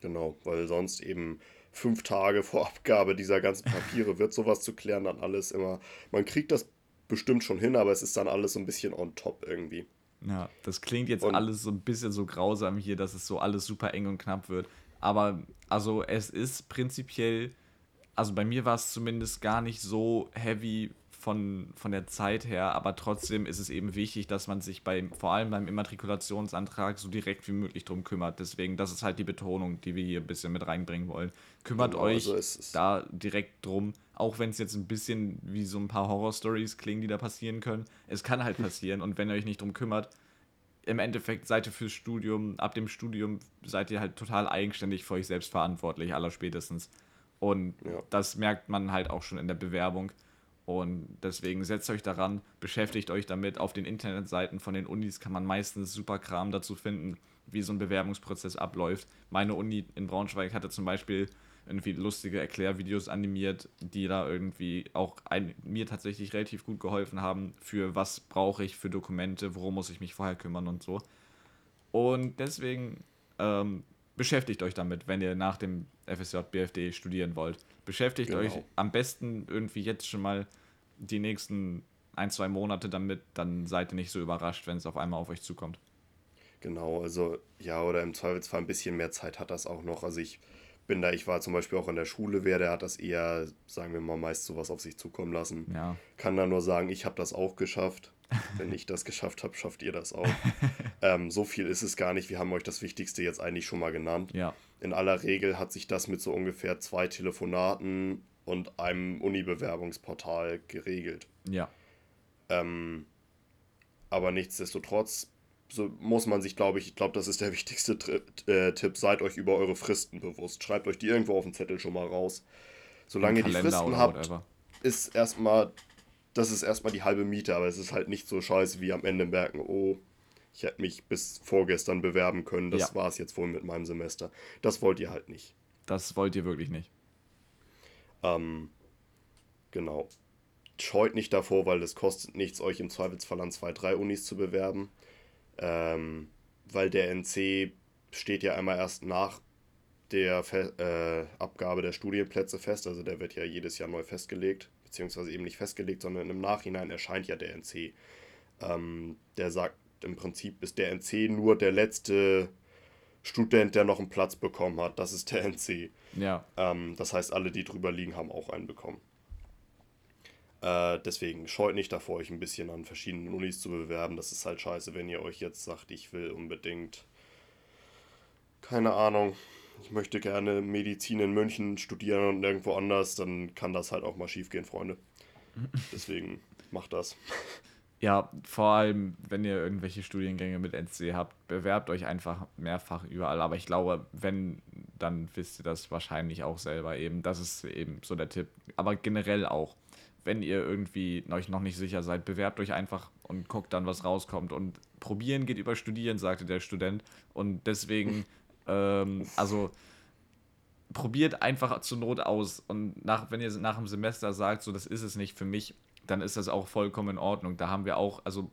Genau, weil sonst eben fünf Tage vor Abgabe dieser ganzen Papiere wird sowas zu klären dann alles immer. Man kriegt das bestimmt schon hin, aber es ist dann alles so ein bisschen on top irgendwie. Ja, das klingt jetzt und alles so ein bisschen so grausam hier, dass es so alles super eng und knapp wird. Aber also es ist prinzipiell, also bei mir war es zumindest gar nicht so heavy, von, von der Zeit her, aber trotzdem ist es eben wichtig, dass man sich bei, vor allem beim Immatrikulationsantrag so direkt wie möglich drum kümmert. Deswegen, das ist halt die Betonung, die wir hier ein bisschen mit reinbringen wollen. Kümmert genau, euch also da direkt drum, auch wenn es jetzt ein bisschen wie so ein paar Horror-Stories klingen, die da passieren können. Es kann halt passieren und wenn ihr euch nicht drum kümmert, im Endeffekt seid ihr fürs Studium, ab dem Studium seid ihr halt total eigenständig für euch selbst verantwortlich, allerspätestens. Und ja. das merkt man halt auch schon in der Bewerbung. Und deswegen setzt euch daran, beschäftigt euch damit. Auf den Internetseiten von den Unis kann man meistens super Kram dazu finden, wie so ein Bewerbungsprozess abläuft. Meine Uni in Braunschweig hatte zum Beispiel irgendwie lustige Erklärvideos animiert, die da irgendwie auch ein, mir tatsächlich relativ gut geholfen haben, für was brauche ich für Dokumente, worum muss ich mich vorher kümmern und so. Und deswegen ähm, beschäftigt euch damit, wenn ihr nach dem FSJ BFD studieren wollt. Beschäftigt genau. euch am besten irgendwie jetzt schon mal die nächsten ein, zwei Monate damit, dann seid ihr nicht so überrascht, wenn es auf einmal auf euch zukommt. Genau, also ja, oder im Zweifelsfall ein bisschen mehr Zeit hat das auch noch. Also ich bin da, ich war zum Beispiel auch in der Schule, wer, der hat das eher, sagen wir mal, meist sowas auf sich zukommen lassen. Ja. Kann da nur sagen, ich habe das auch geschafft. (laughs) Wenn ich das geschafft habe, schafft ihr das auch. (laughs) ähm, so viel ist es gar nicht. Wir haben euch das Wichtigste jetzt eigentlich schon mal genannt. Ja. In aller Regel hat sich das mit so ungefähr zwei Telefonaten und einem Uni-Bewerbungsportal geregelt. Ja. Ähm, aber nichtsdestotrotz so muss man sich, glaube ich, ich glaube, das ist der (laughs) wichtigste Tri äh, Tipp, seid euch über eure Fristen bewusst. Schreibt euch die irgendwo auf den Zettel schon mal raus. Solange ihr die Fristen habt, whatever. ist erstmal das ist erstmal die halbe Miete, aber es ist halt nicht so scheiße wie am Ende merken, oh, ich hätte mich bis vorgestern bewerben können, das ja. war es jetzt wohl mit meinem Semester. Das wollt ihr halt nicht. Das wollt ihr wirklich nicht. Ähm, genau. Scheut nicht davor, weil es kostet nichts, euch im Zweifelsfall an zwei, drei Unis zu bewerben. Ähm, weil der NC steht ja einmal erst nach der Fe äh, Abgabe der Studienplätze fest. Also der wird ja jedes Jahr neu festgelegt beziehungsweise eben nicht festgelegt, sondern im Nachhinein erscheint ja der NC. Ähm, der sagt im Prinzip, ist der NC nur der letzte Student, der noch einen Platz bekommen hat. Das ist der NC. Ja. Ähm, das heißt, alle, die drüber liegen, haben auch einen bekommen. Äh, deswegen scheut nicht davor, euch ein bisschen an verschiedenen Unis zu bewerben. Das ist halt scheiße, wenn ihr euch jetzt sagt, ich will unbedingt, keine Ahnung, ich möchte gerne Medizin in München studieren und irgendwo anders, dann kann das halt auch mal schief gehen, Freunde. Deswegen macht das. Ja, vor allem, wenn ihr irgendwelche Studiengänge mit NC habt, bewerbt euch einfach mehrfach überall. Aber ich glaube, wenn, dann wisst ihr das wahrscheinlich auch selber eben. Das ist eben so der Tipp. Aber generell auch, wenn ihr irgendwie euch noch nicht sicher seid, bewerbt euch einfach und guckt dann, was rauskommt. Und probieren geht über Studieren, sagte der Student. Und deswegen (laughs) Ähm, also probiert einfach zur Not aus. Und nach, wenn ihr nach dem Semester sagt, so das ist es nicht für mich, dann ist das auch vollkommen in Ordnung. Da haben wir auch, also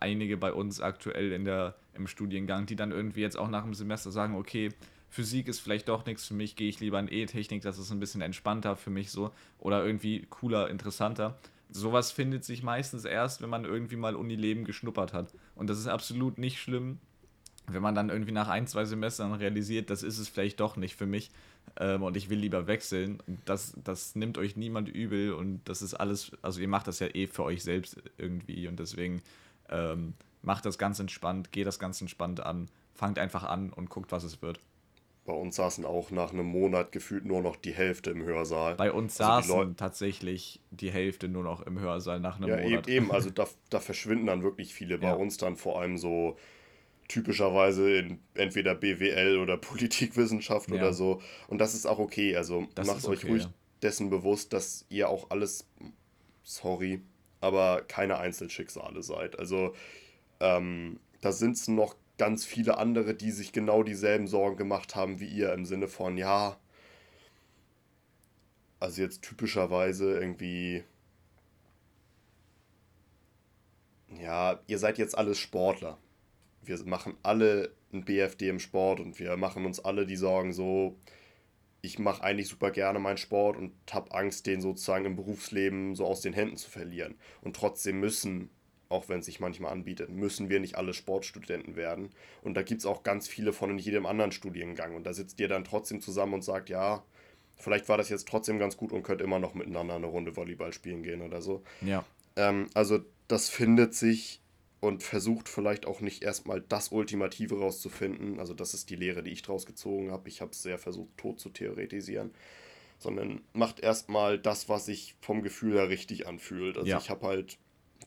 einige bei uns aktuell in der, im Studiengang, die dann irgendwie jetzt auch nach dem Semester sagen, okay, Physik ist vielleicht doch nichts für mich, gehe ich lieber in E-Technik, das ist ein bisschen entspannter für mich so oder irgendwie cooler, interessanter. Sowas findet sich meistens erst, wenn man irgendwie mal Unileben geschnuppert hat. Und das ist absolut nicht schlimm, wenn man dann irgendwie nach ein, zwei Semestern realisiert, das ist es vielleicht doch nicht für mich ähm, und ich will lieber wechseln. Das, das nimmt euch niemand übel und das ist alles, also ihr macht das ja eh für euch selbst irgendwie und deswegen ähm, macht das ganz entspannt, geht das ganz entspannt an, fangt einfach an und guckt, was es wird. Bei uns saßen auch nach einem Monat gefühlt nur noch die Hälfte im Hörsaal. Bei uns also saßen tatsächlich die Hälfte nur noch im Hörsaal nach einem ja, Monat. Eben, also da, da verschwinden dann wirklich viele. Bei ja. uns dann vor allem so typischerweise in entweder BWL oder (laughs) Politikwissenschaft ja. oder so. Und das ist auch okay. Also das macht euch okay, ruhig ja. dessen bewusst, dass ihr auch alles, sorry, aber keine Einzelschicksale seid. Also ähm, da sind es noch ganz viele andere, die sich genau dieselben Sorgen gemacht haben wie ihr im Sinne von, ja, also jetzt typischerweise irgendwie, ja, ihr seid jetzt alles Sportler. Wir machen alle ein BFD im Sport und wir machen uns alle die Sorgen so, ich mache eigentlich super gerne meinen Sport und habe Angst, den sozusagen im Berufsleben so aus den Händen zu verlieren. Und trotzdem müssen auch wenn es sich manchmal anbietet, müssen wir nicht alle Sportstudenten werden. Und da gibt es auch ganz viele von in jedem anderen Studiengang. Und da sitzt ihr dann trotzdem zusammen und sagt, ja, vielleicht war das jetzt trotzdem ganz gut und könnt immer noch miteinander eine Runde Volleyball spielen gehen oder so. Ja. Ähm, also das findet sich und versucht vielleicht auch nicht erstmal das Ultimative rauszufinden. Also das ist die Lehre, die ich draus gezogen habe. Ich habe es sehr versucht, tot zu theoretisieren. Sondern macht erstmal das, was sich vom Gefühl her richtig anfühlt. Also ja. ich habe halt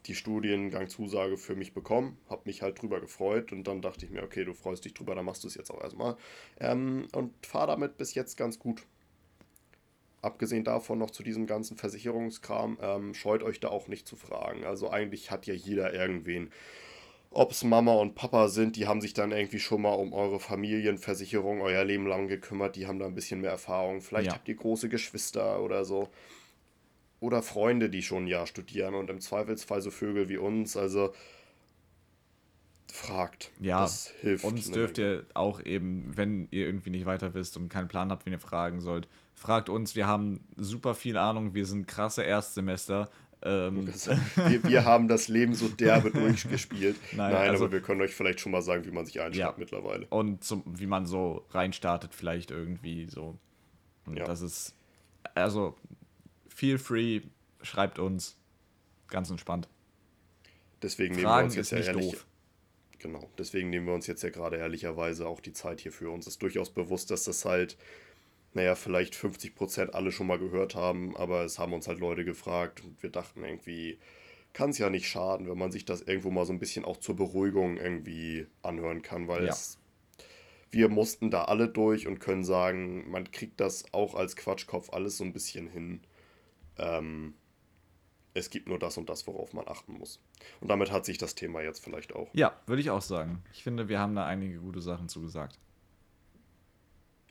die Studiengangzusage für mich bekommen, habe mich halt drüber gefreut und dann dachte ich mir, okay, du freust dich drüber, dann machst du es jetzt auch erstmal. Ähm, und fahre damit bis jetzt ganz gut. Abgesehen davon noch zu diesem ganzen Versicherungskram, ähm, scheut euch da auch nicht zu fragen. Also eigentlich hat ja jeder irgendwen. Ob es Mama und Papa sind, die haben sich dann irgendwie schon mal um eure Familienversicherung euer Leben lang gekümmert, die haben da ein bisschen mehr Erfahrung. Vielleicht ja. habt ihr große Geschwister oder so oder Freunde, die schon ein Jahr studieren und im Zweifelsfall so Vögel wie uns. Also fragt. Ja, das hilft. Uns dürft ihr auch eben, wenn ihr irgendwie nicht weiter wisst und keinen Plan habt, wen ihr fragen sollt, fragt uns. Wir haben super viel Ahnung. Wir sind krasse Erstsemester. Ähm. Wir, wir, (laughs) haben das Leben so derbe durchgespielt. (laughs) Nein, Nein also, aber wir können euch vielleicht schon mal sagen, wie man sich einstellt ja, mittlerweile. Und zum, wie man so reinstartet, vielleicht irgendwie so. Und ja. das ist, also feel free, schreibt uns. Ganz entspannt. Deswegen nehmen wir uns jetzt ja ehrlich. Doof. Genau, deswegen nehmen wir uns jetzt ja gerade ehrlicherweise auch die Zeit hier für uns. Ist durchaus bewusst, dass das halt, naja, vielleicht 50% alle schon mal gehört haben, aber es haben uns halt Leute gefragt und wir dachten irgendwie, kann es ja nicht schaden, wenn man sich das irgendwo mal so ein bisschen auch zur Beruhigung irgendwie anhören kann, weil ja. es, wir mussten da alle durch und können sagen, man kriegt das auch als Quatschkopf alles so ein bisschen hin ähm, es gibt nur das und das, worauf man achten muss. Und damit hat sich das Thema jetzt vielleicht auch. Ja, würde ich auch sagen. Ich finde, wir haben da einige gute Sachen zugesagt.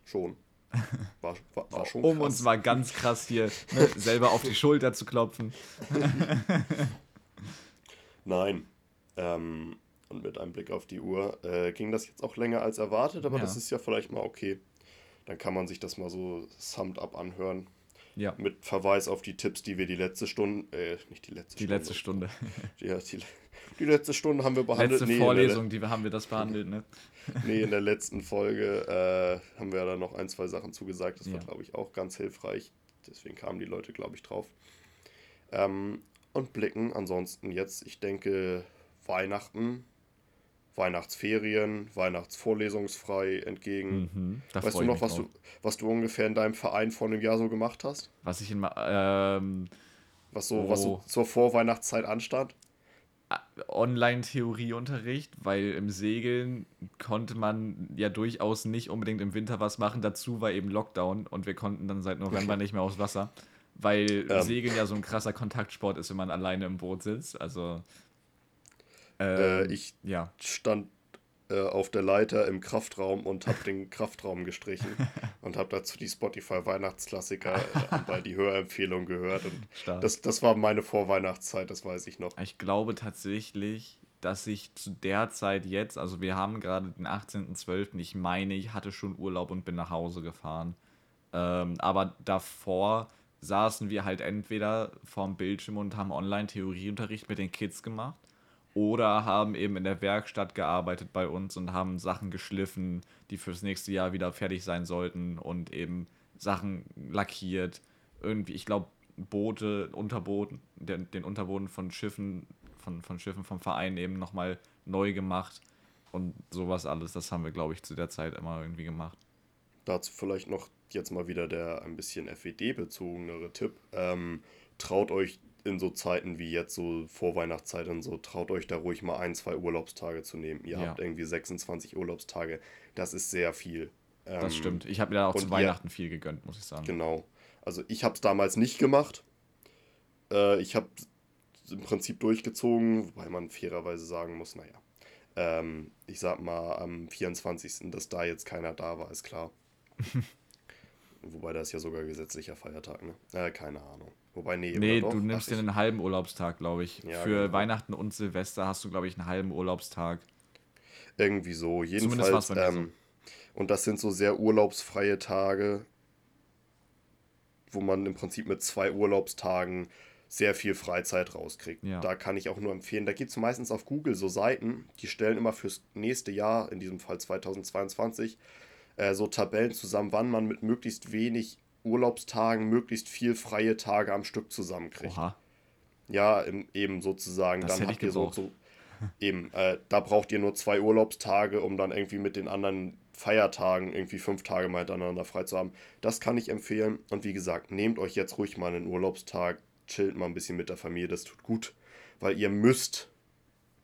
Schon. (laughs) War, war, war schon um uns mal ganz krass hier ne, selber auf die Schulter zu klopfen. (laughs) Nein. Ähm, und mit einem Blick auf die Uhr äh, ging das jetzt auch länger als erwartet, aber ja. das ist ja vielleicht mal okay. Dann kann man sich das mal so summed up anhören. Ja. Mit Verweis auf die Tipps, die wir die letzte Stunde, äh, nicht die letzte die Stunde. Letzte Stunde. (laughs) ja, die, die letzte Stunde haben wir behandelt. Letzte nee, Vorlesung, die haben wir das behandelt, ne? (laughs) nee, in der letzten Folge äh, haben wir da noch ein, zwei Sachen zugesagt. Das ja. war, glaube ich, auch ganz hilfreich. Deswegen kamen die Leute, glaube ich, drauf. Ähm, und blicken ansonsten jetzt, ich denke, Weihnachten Weihnachtsferien, Weihnachtsvorlesungsfrei entgegen. Mhm, weißt du noch, was du, was du ungefähr in deinem Verein vor einem Jahr so gemacht hast? Was ich in ähm, was so, oh. was so zur Vorweihnachtszeit anstand? Online-Theorieunterricht, weil im Segeln konnte man ja durchaus nicht unbedingt im Winter was machen. Dazu war eben Lockdown und wir konnten dann seit November (laughs) nicht mehr aufs Wasser, weil ähm. Segeln ja so ein krasser Kontaktsport ist, wenn man alleine im Boot sitzt. Also äh, ähm, ich ja. stand äh, auf der Leiter im Kraftraum und habe den (laughs) Kraftraum gestrichen (laughs) und habe dazu die Spotify Weihnachtsklassiker (laughs) äh, bei die Hörempfehlung gehört. Und Stark. das, das war meine Vorweihnachtszeit, das weiß ich noch. Ich glaube tatsächlich, dass ich zu der Zeit jetzt, also wir haben gerade den 18.12., ich meine, ich hatte schon Urlaub und bin nach Hause gefahren. Ähm, aber davor saßen wir halt entweder vorm Bildschirm und haben Online-Theorieunterricht mit den Kids gemacht oder haben eben in der Werkstatt gearbeitet bei uns und haben Sachen geschliffen, die fürs nächste Jahr wieder fertig sein sollten und eben Sachen lackiert. Irgendwie, ich glaube, Boote, Unterboden, den, den Unterboden von Schiffen, von, von Schiffen vom Verein eben nochmal neu gemacht und sowas alles. Das haben wir, glaube ich, zu der Zeit immer irgendwie gemacht. Dazu vielleicht noch jetzt mal wieder der ein bisschen FED-bezogenere Tipp. Ähm, traut euch in so Zeiten wie jetzt, so Vorweihnachtszeit und so, traut euch da ruhig mal ein, zwei Urlaubstage zu nehmen. Ihr Ja. habt irgendwie 26 Urlaubstage. Das ist sehr viel. Ähm, Das stimmt. Ich habe mir da auch zu ihr- Weihnachten viel gegönnt, muss ich sagen. Genau. Also ich habe es damals nicht gemacht. Äh, ich habe im Prinzip durchgezogen, wobei man fairerweise sagen muss, naja. Ähm, ich sag mal, am 24., dass da jetzt keiner da war, ist klar. (laughs) Wobei das ist ja sogar gesetzlicher Feiertag, ne? Äh, keine Ahnung. Wobei, nee, Nee, du nimmst dir einen halben Urlaubstag, glaube ich. Ja, Für genau. Weihnachten und Silvester hast du, glaube ich, einen halben Urlaubstag. Irgendwie so. Jedenfalls. mir so. Ähm, und das sind so sehr urlaubsfreie Tage, wo man im Prinzip mit zwei Urlaubstagen sehr viel Freizeit rauskriegt. Ja. Da kann ich auch nur empfehlen. Da gibt es meistens auf Google so Seiten, die stellen immer fürs nächste Jahr, in diesem Fall 2022, äh, so Tabellen zusammen, wann man mit möglichst wenig Urlaubstagen möglichst viel freie Tage am Stück zusammenkriegt. Oha. Ja, im, eben sozusagen. Das dann habt ihr so, so eben, äh, da braucht ihr nur zwei Urlaubstage, um dann irgendwie mit den anderen Feiertagen irgendwie fünf Tage mal hintereinander frei zu haben. Das kann ich empfehlen. Und wie gesagt, nehmt euch jetzt ruhig mal einen Urlaubstag, chillt mal ein bisschen mit der Familie, das tut gut, weil ihr müsst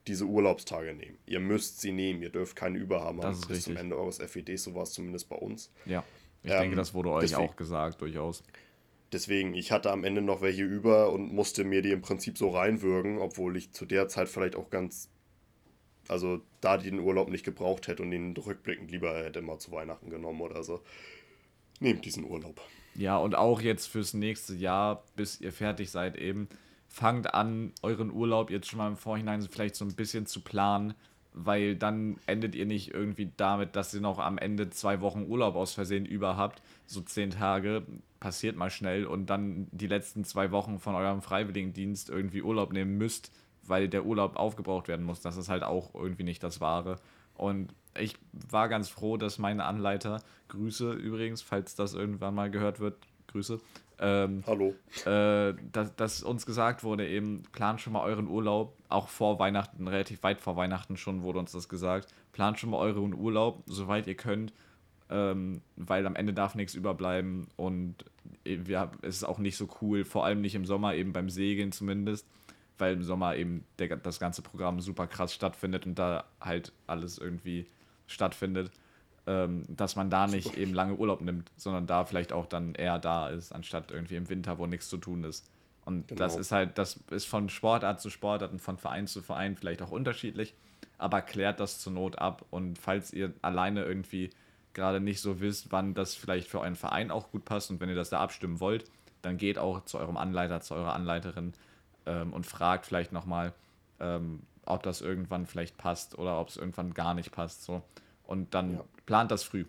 diese Urlaubstage nehmen. Ihr müsst sie nehmen, ihr dürft keine überhaben Das haben ist bis zum richtig. Ende eures FEDs, so war es zumindest bei uns. Ja. Ich Ähm, denke, das wurde euch deswegen- auch gesagt, durchaus. Deswegen, ich hatte am Ende noch welche über und musste mir die im Prinzip so reinwürgen, obwohl ich zu der Zeit vielleicht auch ganz, also da den Urlaub nicht gebraucht hätte und den rückblickend lieber hätte mal zu Weihnachten genommen oder so. Nehmt diesen Urlaub. Ja, und auch jetzt fürs nächste Jahr, bis ihr fertig seid, eben, fangt an, euren Urlaub jetzt schon mal im Vorhinein vielleicht so ein bisschen zu planen, weil dann endet ihr nicht irgendwie damit, dass ihr noch am Ende zwei Wochen Urlaub aus Versehen über habt, so zehn Tage, passiert mal schnell und dann die letzten zwei Wochen von eurem Freiwilligendienst irgendwie Urlaub nehmen müsst, weil der Urlaub aufgebraucht werden muss. Das ist halt auch irgendwie nicht das Wahre. Und ich war ganz froh, dass meine Anleiter, Grüße übrigens, falls das irgendwann mal gehört wird, Grüße, ähm, Hallo. äh, dass, dass uns gesagt wurde, eben, plant schon mal euren Urlaub, auch vor Weihnachten, relativ weit vor Weihnachten schon wurde uns das gesagt, plant schon mal euren Urlaub, soweit ihr könnt, ähm, weil am Ende darf nichts überbleiben. Und eben, wir, es ist auch nicht so cool, vor allem nicht im Sommer, eben beim Segeln zumindest, weil im Sommer eben der, das ganze Programm super krass stattfindet und da halt alles irgendwie stattfindet, ähm, dass man da nicht eben lange Urlaub nimmt, sondern da vielleicht auch dann eher da ist, anstatt irgendwie im Winter, wo nichts zu tun ist. Und das Genau. ist halt, das ist von Sportart zu Sportart und von Verein zu Verein vielleicht auch unterschiedlich, aber klärt das zur Not ab und falls ihr alleine irgendwie gerade nicht so wisst, wann das vielleicht für euren Verein auch gut passt und wenn ihr das da abstimmen wollt, dann geht auch zu eurem Anleiter, zu eurer Anleiterin ähm, und fragt vielleicht nochmal, ähm, ob das irgendwann vielleicht passt oder ob es irgendwann gar nicht passt. So. Und dann Ja. plant das früh.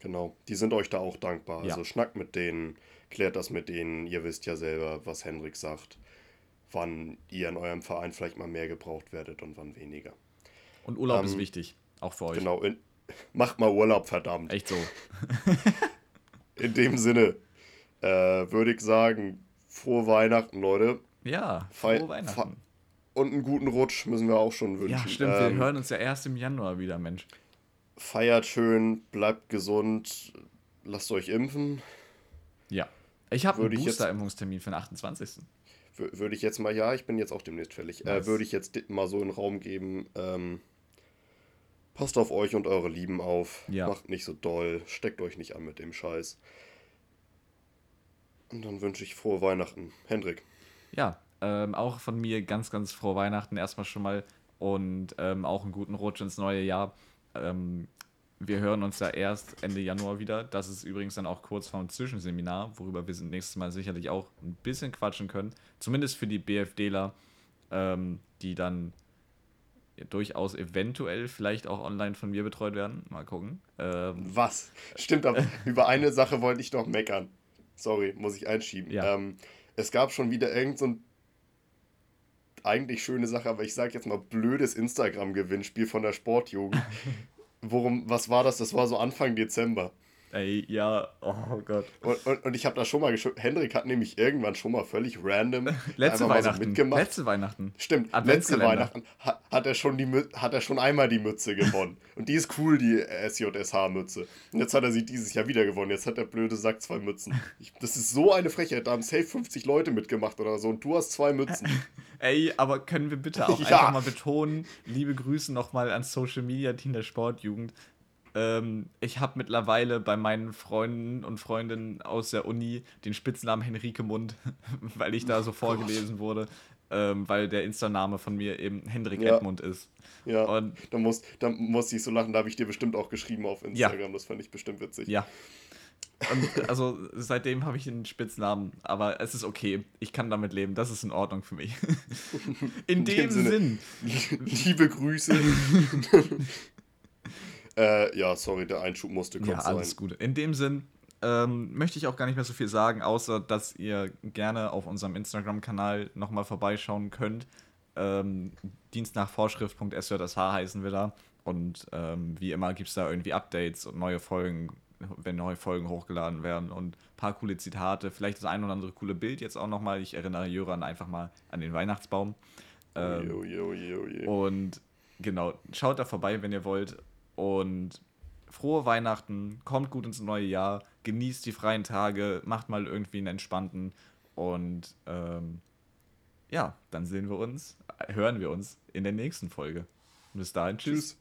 Genau. Die sind euch da auch dankbar. Ja. Also schnackt mit denen, klärt das mit denen. Ihr wisst ja selber, was Hendrik sagt, wann ihr in eurem Verein vielleicht mal mehr gebraucht werdet und wann weniger. Und Urlaub Ähm, ist wichtig, auch für euch. Genau. In, (laughs) macht mal Urlaub, verdammt. Echt so. (laughs) In dem Sinne äh, würde ich sagen, frohe Weihnachten, Leute. Ja, frohe Weihnachten. Und einen guten Rutsch müssen wir auch schon wünschen. Ja, stimmt, Ähm, wir hören uns ja erst im Januar wieder, Mensch. Feiert schön, bleibt gesund, lasst euch impfen. Ja. Ich habe einen Booster-Impfungstermin für den 28. Wür- Würde ich jetzt mal, ja, ich bin jetzt auch demnächst fällig. Äh, Nice. würde ich jetzt mal so in den Raum geben. Ähm, passt auf euch und eure Lieben auf. Ja. Macht nicht so doll. Steckt euch nicht an mit dem Scheiß. Und dann wünsche ich frohe Weihnachten. Hendrik. Ja, ähm, auch von mir ganz, ganz frohe Weihnachten. Erstmal schon mal und ähm, auch einen guten Rutsch ins neue Jahr. Ähm, wir hören uns da erst Ende Januar wieder. Das ist übrigens dann auch kurz vorm Zwischenseminar, worüber wir nächstes Mal sicherlich auch ein bisschen quatschen können. Zumindest für die BFDler, ähm, die dann durchaus eventuell vielleicht auch online von mir betreut werden. Mal gucken. Ähm, Was? Stimmt, aber (laughs) über eine Sache wollte ich noch meckern. Sorry, muss ich einschieben. Ja. Ähm, es gab schon wieder irgend so eigentlich schöne Sache, aber ich sage jetzt mal blödes Instagram-Gewinnspiel von der Sportjugend. (laughs) Worum, was war das? Das war so Anfang Dezember. Ey, ja, oh Gott. Und, und, und ich habe da schon mal geschaut. Hendrik hat nämlich irgendwann schon mal völlig random (laughs) letzte Weihnachten. So mitgemacht. Letzte Weihnachten. Stimmt, letzte Weihnachten hat, hat, er schon die, hat er schon einmal die Mütze gewonnen. (laughs) und die ist cool, die SJSH-Mütze. Und jetzt hat er sie dieses Jahr wieder gewonnen. Jetzt hat der blöde Sack zwei Mützen. Ich, das ist so eine Frechheit. Da haben safe 50 Leute mitgemacht oder so und du hast zwei Mützen. (laughs) Ey, aber können wir bitte auch ja. einfach mal betonen, liebe Grüße nochmal ans Social Media Team der Sportjugend. Ähm, ich habe mittlerweile bei meinen Freunden und Freundinnen aus der Uni den Spitznamen Henrike Mund, (laughs) weil ich da so vorgelesen wurde, ähm, weil der Insta-Name von mir eben Hendrik ja. Edmund ist. Ja, und da, muss, da musste ich so lachen, da habe ich dir bestimmt auch geschrieben auf Instagram, ja. das fand ich bestimmt witzig. Ja. Und also seitdem habe ich den Spitznamen, aber es ist okay. Ich kann damit leben. Das ist in Ordnung für mich. (laughs) In, in dem, dem Sinne, Sinn. (laughs) Liebe Grüße. Äh, ja, sorry, der Einschub musste kurz ja, sein. Ja, alles gut. In dem Sinn ähm, möchte ich auch gar nicht mehr so viel sagen, außer dass ihr gerne auf unserem Instagram-Kanal nochmal vorbeischauen könnt. Ähm, Dienst nach Vorschrift.sjsh heißen wir da. Und ähm, wie immer gibt es da irgendwie Updates und neue Folgen, wenn neue Folgen hochgeladen werden und ein paar coole Zitate, vielleicht das ein oder andere coole Bild jetzt auch nochmal. Ich erinnere Jöran einfach mal an den Weihnachtsbaum. Ähm, yo, yo, yo, und genau, schaut da vorbei, wenn ihr wollt. Und frohe Weihnachten, kommt gut ins neue Jahr, genießt die freien Tage, macht mal irgendwie einen entspannten und ähm, ja, dann sehen wir uns, hören wir uns in der nächsten Folge. Bis dahin, tschüss. tschüss.